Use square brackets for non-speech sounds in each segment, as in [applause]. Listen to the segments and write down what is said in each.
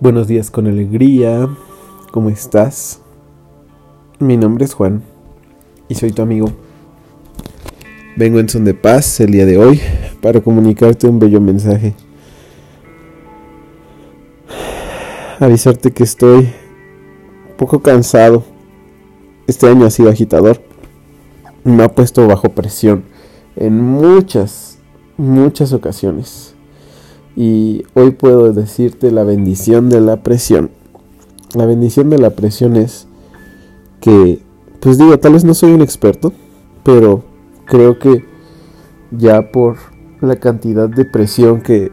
Buenos días con alegría. ¿Cómo estás? Mi nombre es Juan y soy tu amigo. Vengo en son de paz el día de hoy para comunicarte un bello mensaje. Avisarte que estoy un poco cansado. Este año ha sido agitador. Me ha puesto bajo presión en muchas, muchas ocasiones y hoy puedo decirte la bendición de la presión. La bendición de la presión es que, pues digo, tal vez no soy un experto, pero creo que ya por la cantidad de presión que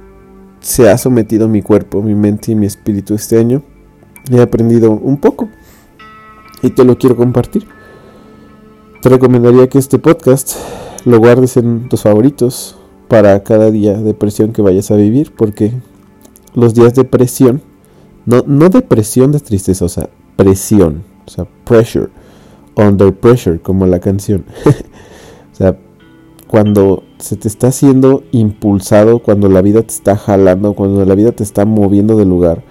se ha sometido mi cuerpo, mi mente y mi espíritu este año, he aprendido un poco y te lo quiero compartir. Te recomendaría que este podcast lo guardes en tus favoritos para cada día de presión que vayas a vivir, porque los días de presión, no, no de presión de tristeza, o sea, presión, o sea, pressure, under pressure, como la canción. [laughs] o sea, cuando se te está haciendo impulsado, cuando la vida te está jalando, cuando la vida te está moviendo de lugar,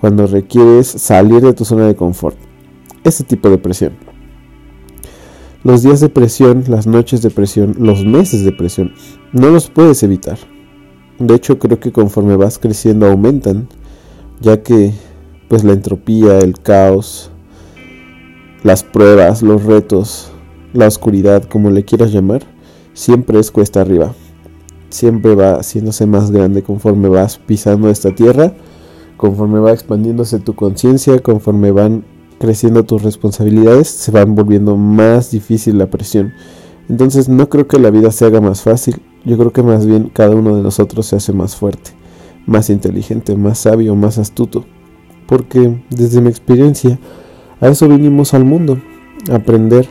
cuando requieres salir de tu zona de confort. Ese tipo de presión. Los días de presión, las noches de presión, los meses de presión, no los puedes evitar. De hecho, creo que conforme vas creciendo aumentan, ya que pues la entropía, el caos, las pruebas, los retos, la oscuridad, como le quieras llamar, siempre es cuesta arriba. Siempre va haciéndose más grande conforme vas pisando esta tierra, conforme va expandiéndose tu conciencia, conforme van creciendo tus responsabilidades, se van volviendo más difícil la presión. Entonces no creo que la vida se haga más fácil, yo creo que más bien cada uno de nosotros se hace más fuerte, más inteligente, más sabio, más astuto. Porque desde mi experiencia, a eso vinimos al mundo, a aprender,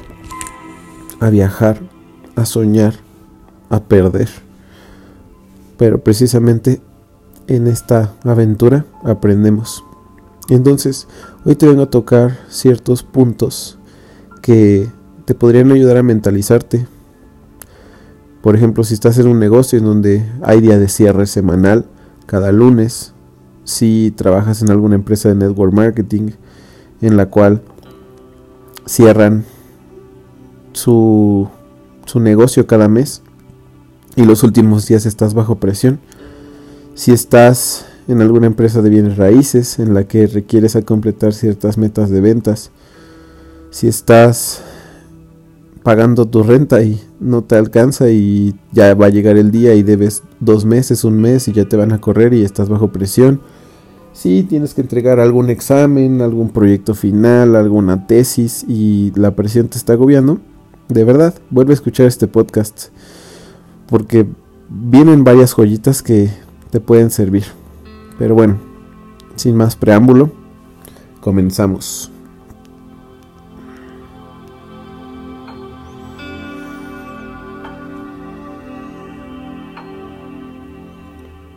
a viajar, a soñar, a perder. Pero precisamente en esta aventura aprendemos. Entonces, hoy te vengo a tocar ciertos puntos que te podrían ayudar a mentalizarte. Por ejemplo, si estás en un negocio en donde hay día de cierre semanal cada lunes, si trabajas en alguna empresa de network marketing en la cual cierran su, su negocio cada mes y los últimos días estás bajo presión. Si estás en alguna empresa de bienes raíces en la que requieres a completar ciertas metas de ventas. Si estás pagando tu renta y no te alcanza y ya va a llegar el día y debes dos meses, un mes y ya te van a correr y estás bajo presión. Si tienes que entregar algún examen, algún proyecto final, alguna tesis y la presión te está agobiando, de verdad, vuelve a escuchar este podcast porque vienen varias joyitas que te pueden servir. Pero bueno, sin más preámbulo, comenzamos.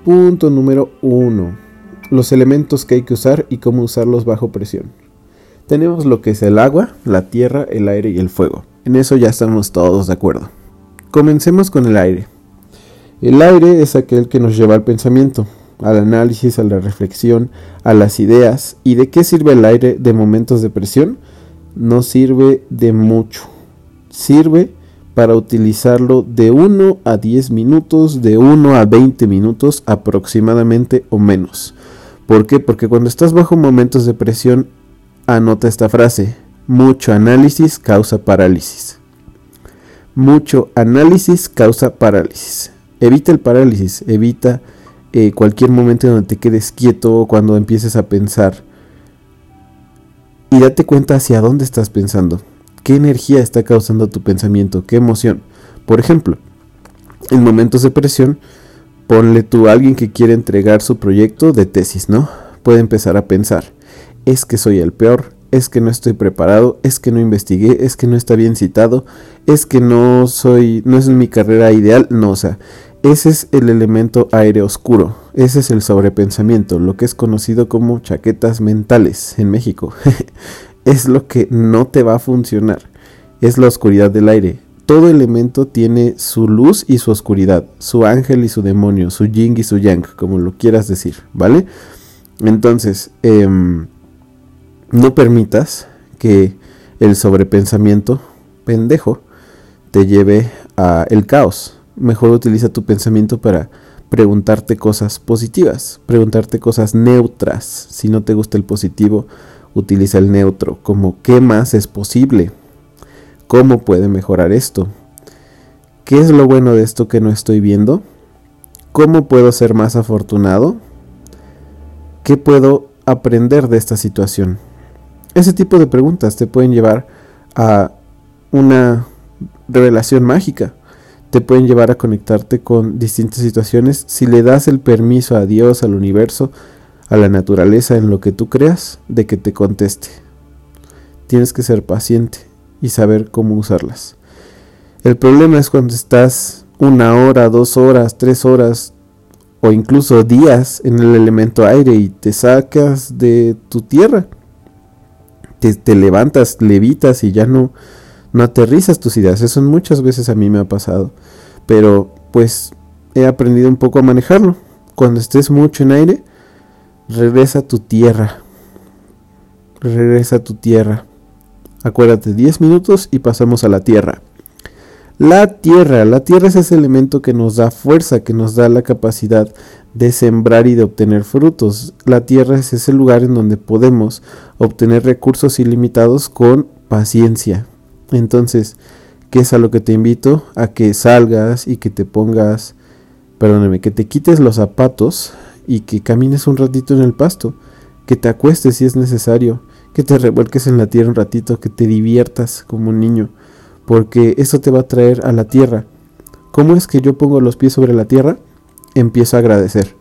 Punto número 1. Los elementos que hay que usar y cómo usarlos bajo presión. Tenemos lo que es el agua, la tierra, el aire y el fuego. En eso ya estamos todos de acuerdo. Comencemos con el aire. El aire es aquel que nos lleva al pensamiento, al análisis, a la reflexión, a las ideas. ¿Y de qué sirve el aire de momentos de presión? No sirve de mucho. Sirve para utilizarlo de 1 a 10 minutos, de 1 a 20 minutos aproximadamente o menos. ¿Por qué? Porque cuando estás bajo momentos de presión, anota esta frase. Mucho análisis causa parálisis. Mucho análisis causa parálisis. Evita el parálisis, evita eh, cualquier momento donde te quedes quieto, cuando empieces a pensar. Y date cuenta hacia dónde estás pensando. ¿Qué energía está causando tu pensamiento? ¿Qué emoción? Por ejemplo, en momentos de presión, ponle tú a alguien que quiere entregar su proyecto de tesis, ¿no? Puede empezar a pensar, es que soy el peor, es que no estoy preparado, es que no investigué, es que no está bien citado, es que no soy, no es mi carrera ideal, no, o sea, ese es el elemento aire oscuro, ese es el sobrepensamiento, lo que es conocido como chaquetas mentales en México. [laughs] es lo que no te va a funcionar, es la oscuridad del aire. Todo elemento tiene su luz y su oscuridad, su ángel y su demonio, su yin y su yang, como lo quieras decir, ¿vale? Entonces, em, no permitas que el sobrepensamiento pendejo te lleve a el caos. Mejor utiliza tu pensamiento para preguntarte cosas positivas, preguntarte cosas neutras. Si no te gusta el positivo, utiliza el neutro, como qué más es posible, cómo puede mejorar esto, qué es lo bueno de esto que no estoy viendo, cómo puedo ser más afortunado, qué puedo aprender de esta situación. Ese tipo de preguntas te pueden llevar a una revelación mágica te pueden llevar a conectarte con distintas situaciones si le das el permiso a Dios, al universo, a la naturaleza, en lo que tú creas, de que te conteste. Tienes que ser paciente y saber cómo usarlas. El problema es cuando estás una hora, dos horas, tres horas o incluso días en el elemento aire y te sacas de tu tierra. Te, te levantas, levitas y ya no, no aterrizas tus ideas. Eso muchas veces a mí me ha pasado. Pero pues he aprendido un poco a manejarlo. Cuando estés mucho en aire, regresa a tu tierra. Regresa a tu tierra. Acuérdate, 10 minutos y pasamos a la tierra. La tierra, la tierra es ese elemento que nos da fuerza, que nos da la capacidad de sembrar y de obtener frutos. La tierra es ese lugar en donde podemos obtener recursos ilimitados con paciencia, entonces, ¿qué es a lo que te invito? A que salgas y que te pongas, perdóname, que te quites los zapatos y que camines un ratito en el pasto, que te acuestes si es necesario, que te revuelques en la tierra un ratito, que te diviertas como un niño, porque eso te va a traer a la tierra. ¿Cómo es que yo pongo los pies sobre la tierra? Empiezo a agradecer.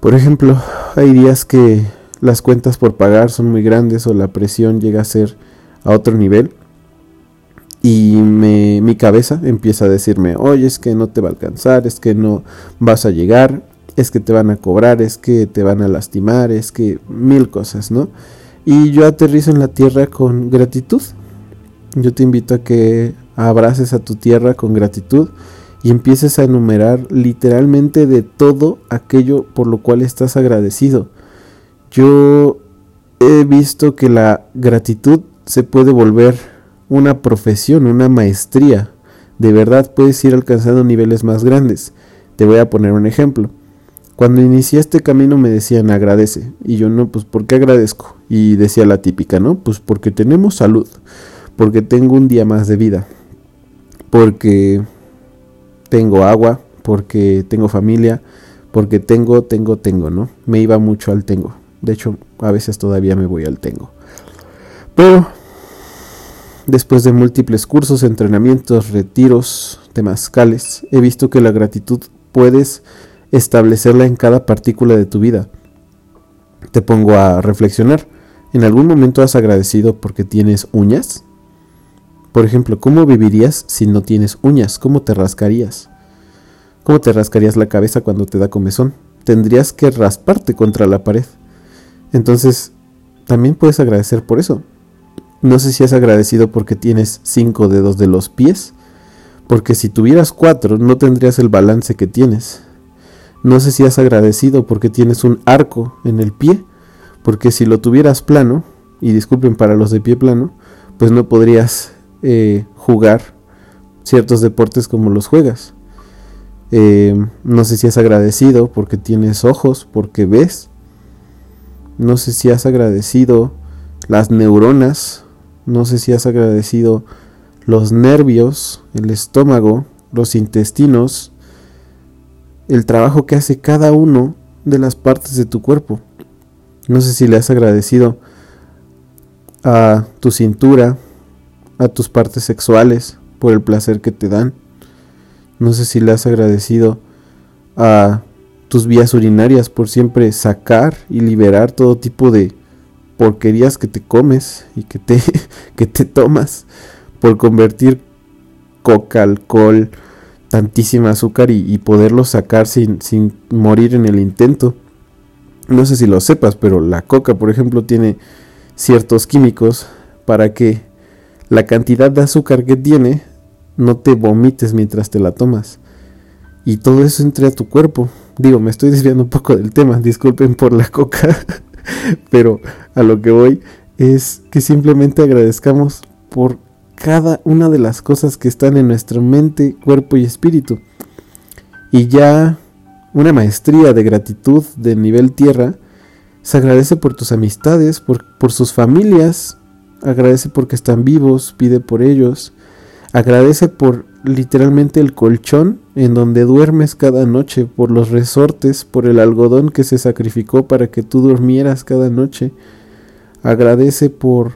Por ejemplo, hay días que las cuentas por pagar son muy grandes o la presión llega a ser a otro nivel y mi cabeza empieza a decirme, oye, es que no te va a alcanzar, es que no vas a llegar, es que te van a cobrar, es que te van a lastimar, es que mil cosas, ¿no? Y yo aterrizo en la tierra con gratitud. Yo te invito a que abraces a tu tierra con gratitud y empieces a enumerar literalmente de todo aquello por lo cual estás agradecido. Yo he visto que la gratitud se puede volver una profesión, una maestría. De verdad puedes ir alcanzando niveles más grandes. Te voy a poner un ejemplo. Cuando inicié este camino me decían agradece. Y yo no, pues ¿por qué agradezco? Y decía la típica, ¿no? Pues porque tenemos salud. Porque tengo un día más de vida. Porque tengo agua. Porque tengo familia. Porque tengo, tengo, tengo, ¿no? Me iba mucho al tengo. De hecho, a veces todavía me voy al tengo. Pero Después de múltiples cursos, entrenamientos, retiros, temazcales, he visto que la gratitud puedes establecerla en cada partícula de tu vida. Te pongo a reflexionar. ¿En algún momento has agradecido porque tienes uñas? Por ejemplo, ¿cómo vivirías si no tienes uñas? ¿Cómo te rascarías? ¿Cómo te rascarías la cabeza cuando te da comezón? Tendrías que rasparte contra la pared. Entonces, también puedes agradecer por eso. No sé si has agradecido porque tienes cinco dedos de los pies, porque si tuvieras cuatro no tendrías el balance que tienes. No sé si has agradecido porque tienes un arco en el pie, porque si lo tuvieras plano, y disculpen para los de pie plano, pues no podrías eh, jugar ciertos deportes como los juegas. Eh, no sé si has agradecido porque tienes ojos, porque ves. No sé si has agradecido las neuronas no sé si has agradecido los nervios, el estómago, los intestinos, el trabajo que hace cada uno de las partes de tu cuerpo. No sé si le has agradecido a tu cintura, a tus partes sexuales por el placer que te dan. No sé si le has agradecido a tus vías urinarias por siempre sacar y liberar todo tipo de porquerías que te comes y que te, [laughs] que te tomas por convertir coca, alcohol, tantísima azúcar y, poderlo sacar sin, sin morir en el intento. No sé si lo sepas, pero la coca, por ejemplo, tiene ciertos químicos para que la cantidad de azúcar que tiene no te vomites mientras te la tomas. Y todo eso entre a tu cuerpo. Digo, me estoy desviando un poco del tema, [laughs] disculpen por la coca, [laughs] pero a lo que voy es que simplemente agradezcamos por cada una de las cosas que están en nuestra mente, cuerpo y espíritu. Y ya una maestría de gratitud de nivel tierra se agradece por tus amistades, por, por sus familias, agradece porque están vivos, pide por ellos, agradece por literalmente el colchón en donde duermes cada noche, por los resortes, por el algodón que se sacrificó para que tú durmieras cada noche. Agradece por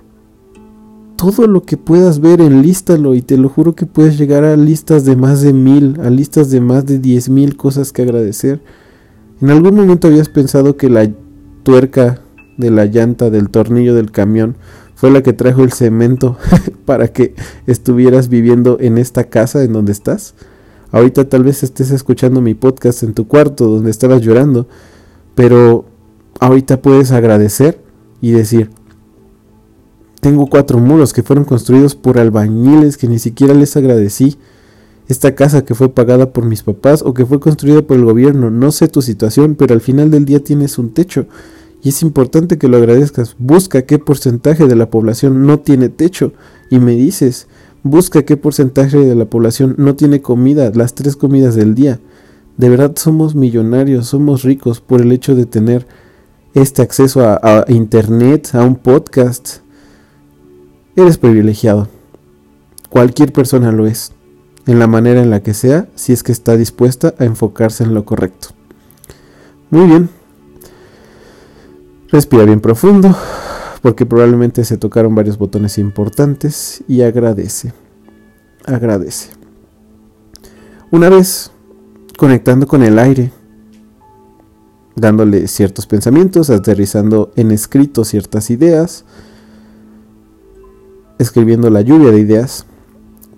todo lo que puedas ver, enlístalo y te lo juro que puedes llegar a listas de más de mil, a listas de más de diez mil cosas que agradecer. En algún momento habías pensado que la tuerca de la llanta del tornillo del camión fue la que trajo el cemento [laughs] para que estuvieras viviendo en esta casa en donde estás. Ahorita tal vez estés escuchando mi podcast en tu cuarto donde estabas llorando, pero ahorita puedes agradecer y decir, tengo cuatro muros que fueron construidos por albañiles que ni siquiera les agradecí. Esta casa que fue pagada por mis papás o que fue construida por el gobierno, no sé tu situación, pero al final del día tienes un techo y es importante que lo agradezcas. Busca qué porcentaje de la población no tiene techo y me dices, busca qué porcentaje de la población no tiene comida, las tres comidas del día. De verdad somos millonarios, somos ricos por el hecho de tener este acceso a, internet, a un podcast. Eres privilegiado. Cualquier persona lo es, en la manera en la que sea, si es que está dispuesta a enfocarse en lo correcto. Muy bien, Respira bien profundo, porque probablemente se tocaron varios botones importantes y agradece. Agradece. Una vez conectando con el aire, dándole ciertos pensamientos, aterrizando en escrito ciertas ideas, escribiendo la lluvia de ideas,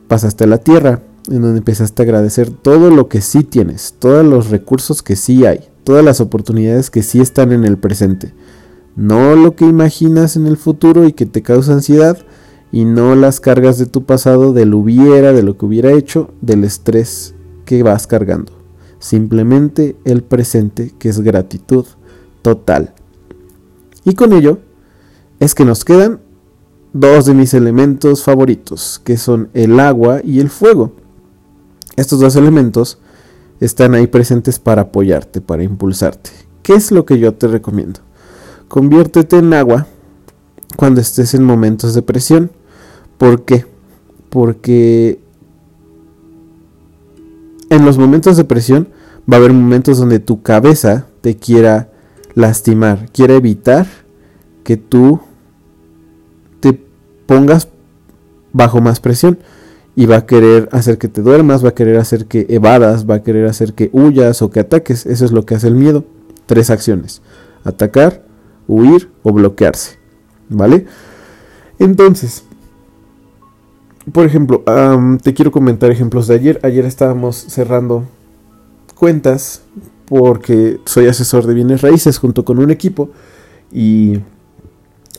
pasaste a la tierra, en donde empezaste a agradecer todo lo que sí tienes, todos los recursos que sí hay, todas las oportunidades que sí están en el presente no lo que imaginas en el futuro y que te causa ansiedad, y no las cargas de tu pasado, del hubiera, de lo que hubiera hecho, del estrés que vas cargando. Simplemente el presente, que es gratitud total. Y con ello es que nos quedan dos de mis elementos favoritos, que son el agua y el fuego. Estos dos elementos están ahí presentes para apoyarte, para impulsarte. ¿Qué es lo que yo te recomiendo? Conviértete en agua cuando estés en momentos de presión. ¿Por qué? Porque en los momentos de presión va a haber momentos donde tu cabeza te quiera lastimar, quiere evitar que tú te pongas bajo más presión y va a querer hacer que te duermas, va a querer hacer que evadas, va a querer hacer que huyas o que ataques. Eso es lo que hace el miedo. Tres acciones. Atacar, huir o bloquearse. ¿Vale? Entonces, por ejemplo, te quiero comentar ejemplos de ayer. Ayer estábamos cerrando cuentas porque soy asesor de bienes raíces junto con un equipo y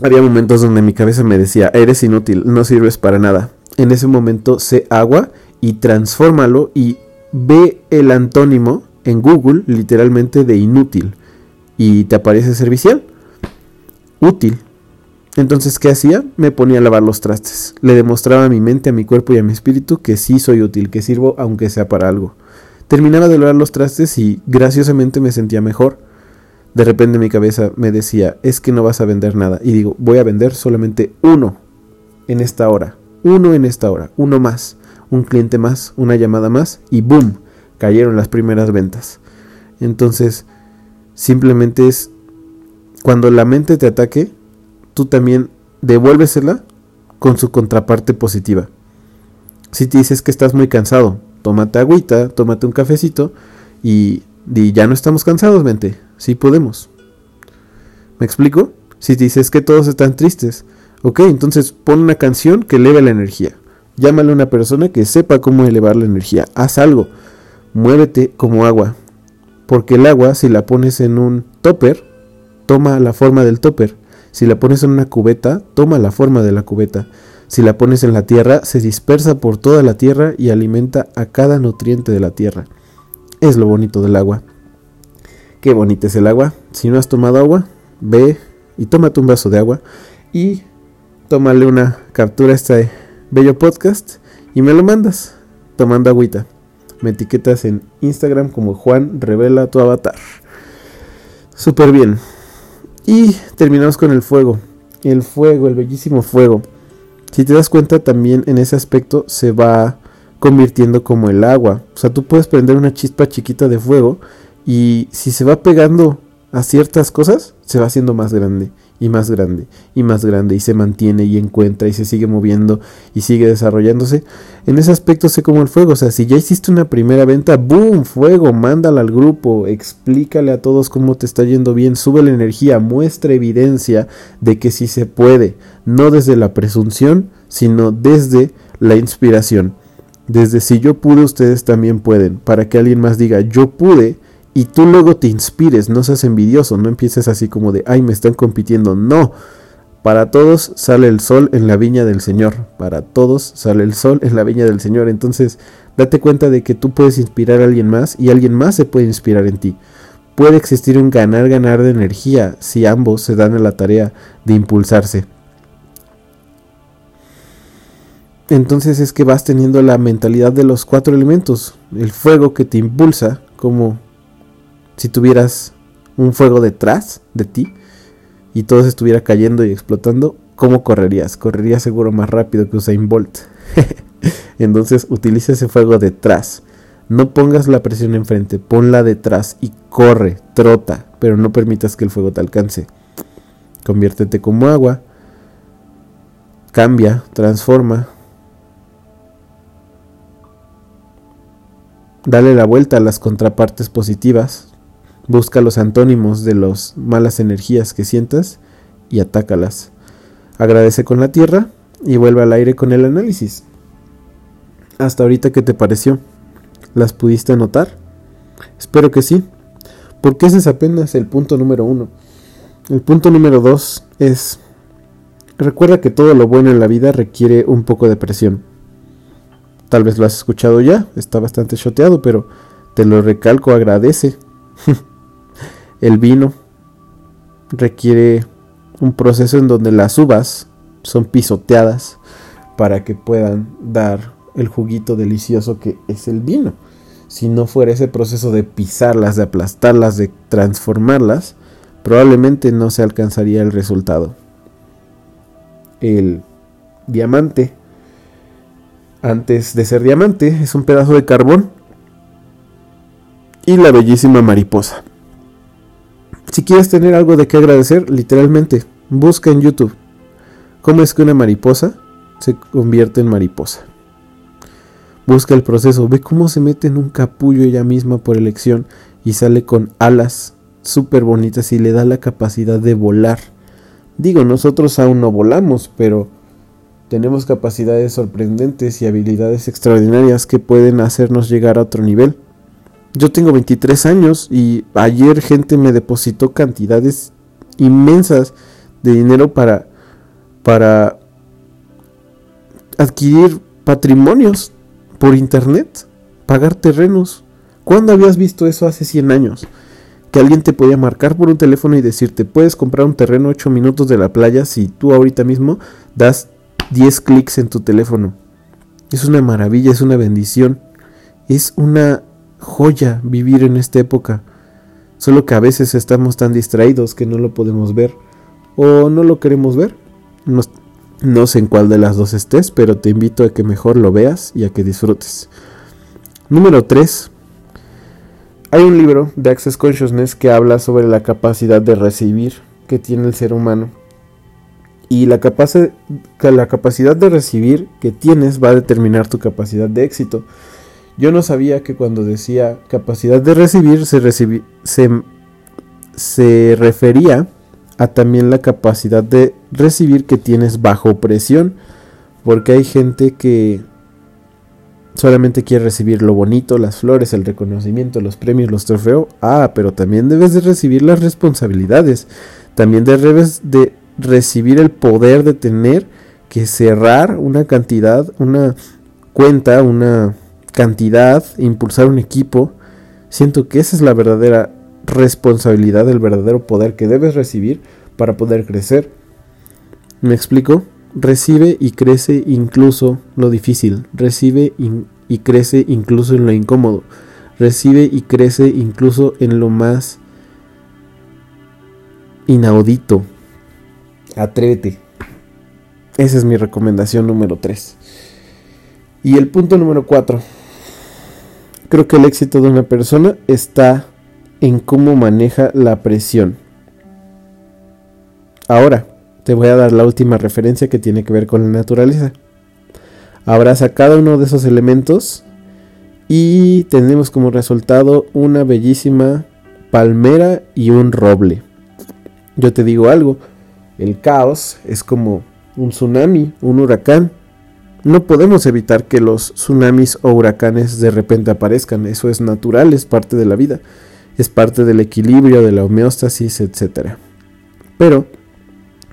había momentos donde mi cabeza me decía, eres inútil, no sirves para nada. En ese momento sé agua y transfórmalo y ve el antónimo en Google literalmente de inútil y te aparece servicial útil. Entonces, ¿qué hacía? Me ponía a lavar los trastes. Le demostraba a mi mente, a mi cuerpo y a mi espíritu que sí soy útil, que sirvo aunque sea para algo. Terminaba de lavar los trastes y graciosamente me sentía mejor. De repente mi cabeza me decía, es que no vas a vender nada. Y digo, voy a vender solamente uno en esta hora. Uno en esta hora. Uno más. Un cliente más. Una llamada más. Y ¡boom! Cayeron las primeras ventas. Entonces, simplemente es cuando la mente te ataque, tú también devuélvesela con su contraparte positiva. Si te dices que estás muy cansado, tómate agüita, tómate un cafecito y di, ya no estamos cansados, mente, sí podemos. ¿Me explico? Si te dices que todos están tristes, ok, entonces pon una canción que eleve la energía. Llámale a una persona que sepa cómo elevar la energía. Haz algo. Muévete como agua. Porque el agua, si la pones en un topper, toma la forma del topper. Si la pones en una cubeta, toma la forma de la cubeta. Si la pones en la tierra, se dispersa por toda la tierra y alimenta a cada nutriente de la tierra. Es lo bonito del agua. qué bonita es el agua. Si no has tomado agua, ve y tómate un vaso de agua y tómale una captura a este bello podcast y me lo mandas tomando agüita. Me etiquetas en Instagram como Juan Revela tu avatar. Súper bien. Y terminamos con el fuego. El fuego, el bellísimo fuego. Si te das cuenta también en ese aspecto se va convirtiendo como el agua. O sea, tú puedes prender una chispa chiquita de fuego y si se va pegando a ciertas cosas, se va haciendo más grande y más grande y más grande y se mantiene y encuentra y se sigue moviendo y sigue desarrollándose. En ese aspecto sé como el fuego, o sea, si ya hiciste una primera venta, boom, fuego, mándala al grupo, explícale a todos cómo te está yendo bien, sube la energía, muestra evidencia de que sí se puede, no desde la presunción, sino desde la inspiración. Desde si yo pude, ustedes también pueden, para que alguien más diga, yo pude, y tú luego te inspires, no seas envidioso, no empieces así como de, ay, me están compitiendo, no. Para todos sale el sol en la viña del Señor, para todos sale el sol en la viña del Señor, entonces date cuenta de que tú puedes inspirar a alguien más y alguien más se puede inspirar en ti. Puede existir un ganar-ganar de energía si ambos se dan a la tarea de impulsarse. Entonces es que vas teniendo la mentalidad de los cuatro elementos, el fuego que te impulsa, como si tuvieras un fuego detrás de ti y todo se estuviera cayendo y explotando, ¿cómo correrías? Correrías seguro más rápido que Usain Bolt. [laughs] Entonces utiliza ese fuego detrás. No pongas la presión enfrente, ponla detrás y corre, trota, pero no permitas que el fuego te alcance. Conviértete como agua, cambia, transforma. Dale la vuelta a las contrapartes positivas, Busca los antónimos de las malas energías que sientas y atácalas. Agradece con la tierra y vuelve al aire con el análisis. Hasta ahorita, ¿qué te pareció? ¿Las pudiste notar? Espero que sí, porque ese es apenas el punto número uno. El punto número dos es, recuerda que todo lo bueno en la vida requiere un poco de presión. Tal vez lo has escuchado ya, está bastante choteado, pero te lo recalco, agradece. [laughs] El vino requiere un proceso en donde las uvas son pisoteadas para que puedan dar el juguito delicioso que es el vino. Si no fuera ese proceso de pisarlas, de aplastarlas, de transformarlas, probablemente no se alcanzaría el resultado. El diamante, antes de ser diamante, es un pedazo de carbón y la bellísima mariposa. Si quieres tener algo de qué agradecer, literalmente, busca en YouTube cómo es que una mariposa se convierte en mariposa. Busca el proceso, ve cómo se mete en un capullo ella misma por elección y sale con alas súper bonitas y le da la capacidad de volar. Digo, nosotros aún no volamos, pero tenemos capacidades sorprendentes y habilidades extraordinarias que pueden hacernos llegar a otro nivel. Yo tengo 23 años y ayer gente me depositó cantidades inmensas de dinero para, para adquirir patrimonios por internet, pagar terrenos. ¿Cuándo habías visto eso hace 100 años? Que alguien te podía marcar por un teléfono y decirte, puedes comprar un terreno 8 minutos de la playa si tú ahorita mismo das 10 clics en tu teléfono. Es una maravilla, es una bendición. Es una joya vivir en esta época. Solo que a veces estamos tan distraídos que no lo podemos ver o no lo queremos ver. No, sé en cuál de las dos estés, pero te invito a que mejor lo veas y a que disfrutes. Número 3. Hay un libro de Access Consciousness que habla sobre la capacidad de recibir que tiene el ser humano. Y la, la capacidad de recibir que tienes va a determinar tu capacidad de éxito. Yo no sabía que cuando decía capacidad de recibir se, se, refería a también la capacidad de recibir que tienes bajo presión. Porque hay gente que solamente quiere recibir lo bonito, las flores, el reconocimiento, los premios, los trofeos. Ah, pero también debes de recibir las responsabilidades. También debes de recibir el poder de tener que cerrar una cantidad, una cuenta, una cantidad, impulsar un equipo. Siento que esa es la verdadera responsabilidad, el verdadero poder que debes recibir para poder crecer. ¿Me explico? Recibe y crece incluso lo difícil, recibe y crece incluso en lo incómodo, recibe y crece incluso en lo más inaudito. Atrévete. Esa es mi recomendación número 3. Y el punto número 4. Creo que el éxito de una persona está en cómo maneja la presión. Ahora, te voy a dar la última referencia que tiene que ver con la naturaleza. Abraza cada uno de esos elementos y tenemos como resultado una bellísima palmera y un roble. Yo te digo algo, el caos es como un tsunami, un huracán. No podemos evitar que los tsunamis o huracanes de repente aparezcan, eso es natural, es parte de la vida, es parte del equilibrio, de la homeostasis, etc. Pero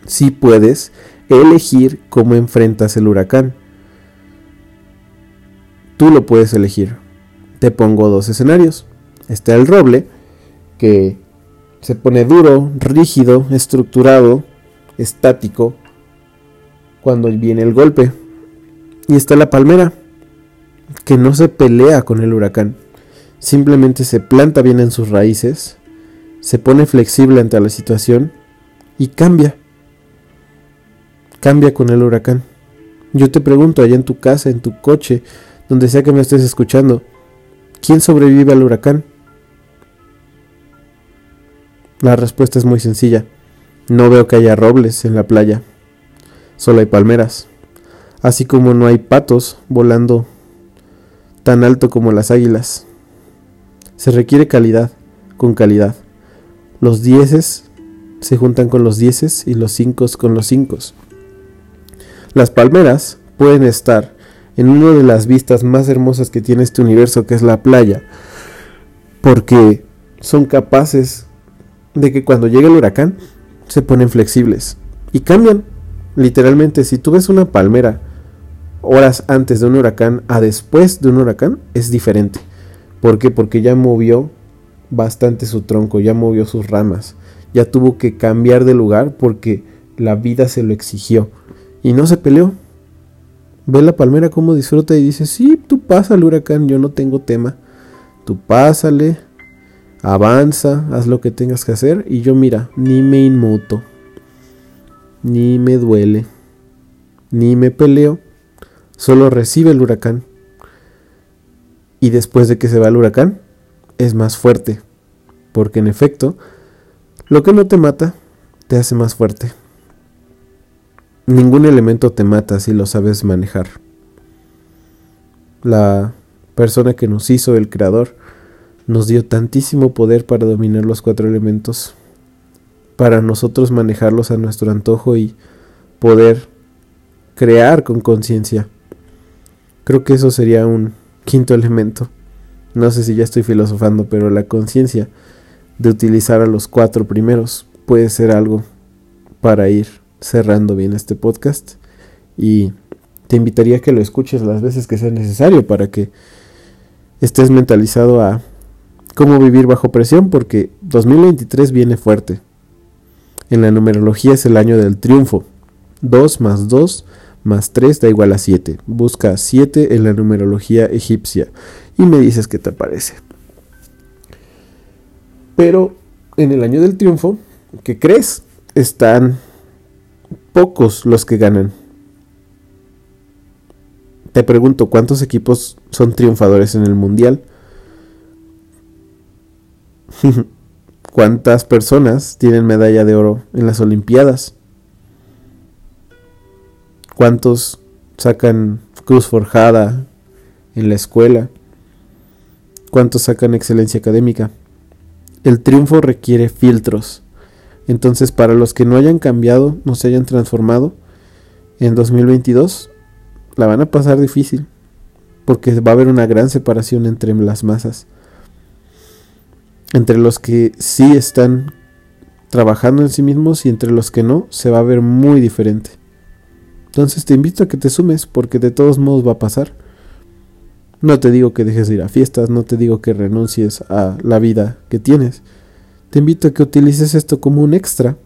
sí puedes elegir cómo enfrentas el huracán. Tú lo puedes elegir. Te pongo dos escenarios. Está el roble, que se pone duro, rígido, estructurado, estático, cuando viene el golpe. Y está la palmera, que no se pelea con el huracán, simplemente se planta bien en sus raíces, se pone flexible ante la situación y cambia. Cambia con el huracán. Yo te pregunto allá en tu casa, en tu coche, donde sea que me estés escuchando, ¿quién sobrevive al huracán? La respuesta es muy sencilla. No veo que haya robles en la playa. Solo hay palmeras. Así como no hay patos volando tan alto como las águilas. Se requiere calidad con calidad. Los dieces se juntan con los dieces y los cinco con los cinco. Las palmeras pueden estar en una de las vistas más hermosas que tiene este universo, que es la playa, porque son capaces de que cuando llega el huracán se ponen flexibles y cambian. Literalmente, si tú ves una palmera horas antes de un huracán a después de un huracán, es diferente. ¿Por qué? Porque ya movió bastante su tronco, ya movió sus ramas, ya tuvo que cambiar de lugar porque la vida se lo exigió y no se peleó. Ve la palmera como disfruta y dice, sí, tú pasa el huracán, yo no tengo tema. Tú pásale, avanza, haz lo que tengas que hacer y yo mira, ni me inmuto, ni me duele, ni me peleo, solo recibe el huracán. Y después de que se va el huracán, es más fuerte, porque en efecto, lo que no te mata, te hace más fuerte. Ningún elemento te mata si lo sabes manejar. La persona que nos hizo, el creador, nos dio tantísimo poder para dominar los cuatro elementos, para nosotros manejarlos a nuestro antojo y poder crear con conciencia. Creo que eso sería un quinto elemento. No sé si ya estoy filosofando, pero la conciencia de utilizar a los cuatro primeros puede ser algo para ir cerrando bien este podcast y te invitaría a que lo escuches las veces que sea necesario para que estés mentalizado a cómo vivir bajo presión porque 2023 viene fuerte. En la numerología es el año del triunfo. 2 más 2 más 3 da igual a 7. Busca 7 en la numerología egipcia y me dices qué te parece. Pero en el año del triunfo, ¿qué crees? Están pocos los que ganan. Te pregunto, ¿cuántos equipos son triunfadores en el Mundial? [laughs] ¿Cuántas personas tienen medalla de oro en las Olimpiadas? ¿Cuántos sacan cruz forjada en la escuela? ¿Cuántos sacan excelencia académica? El triunfo requiere filtros. Entonces, para los que no hayan cambiado, no se hayan transformado, en 2022 la van a pasar difícil, porque va a haber una gran separación entre las masas entre los que sí están trabajando en sí mismos y entre los que no, se va a ver muy diferente. Entonces te invito a que te sumes porque de todos modos va a pasar. No te digo que dejes de ir a fiestas, no te digo que renuncies a la vida que tienes. te invito a que utilices esto como un extra,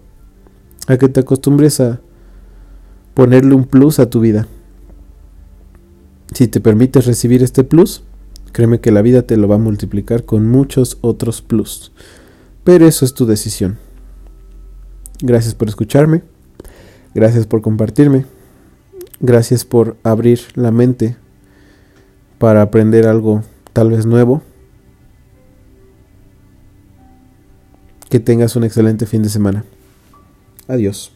a que te acostumbres a ponerle un plus a tu vida. Si te permites recibir este plus, créeme que la vida te lo va a multiplicar con muchos otros plus. Pero eso es tu decisión. Gracias por escucharme. Gracias por compartirme. Gracias por abrir la mente para aprender algo tal vez nuevo. Que tengas un excelente fin de semana. Adiós.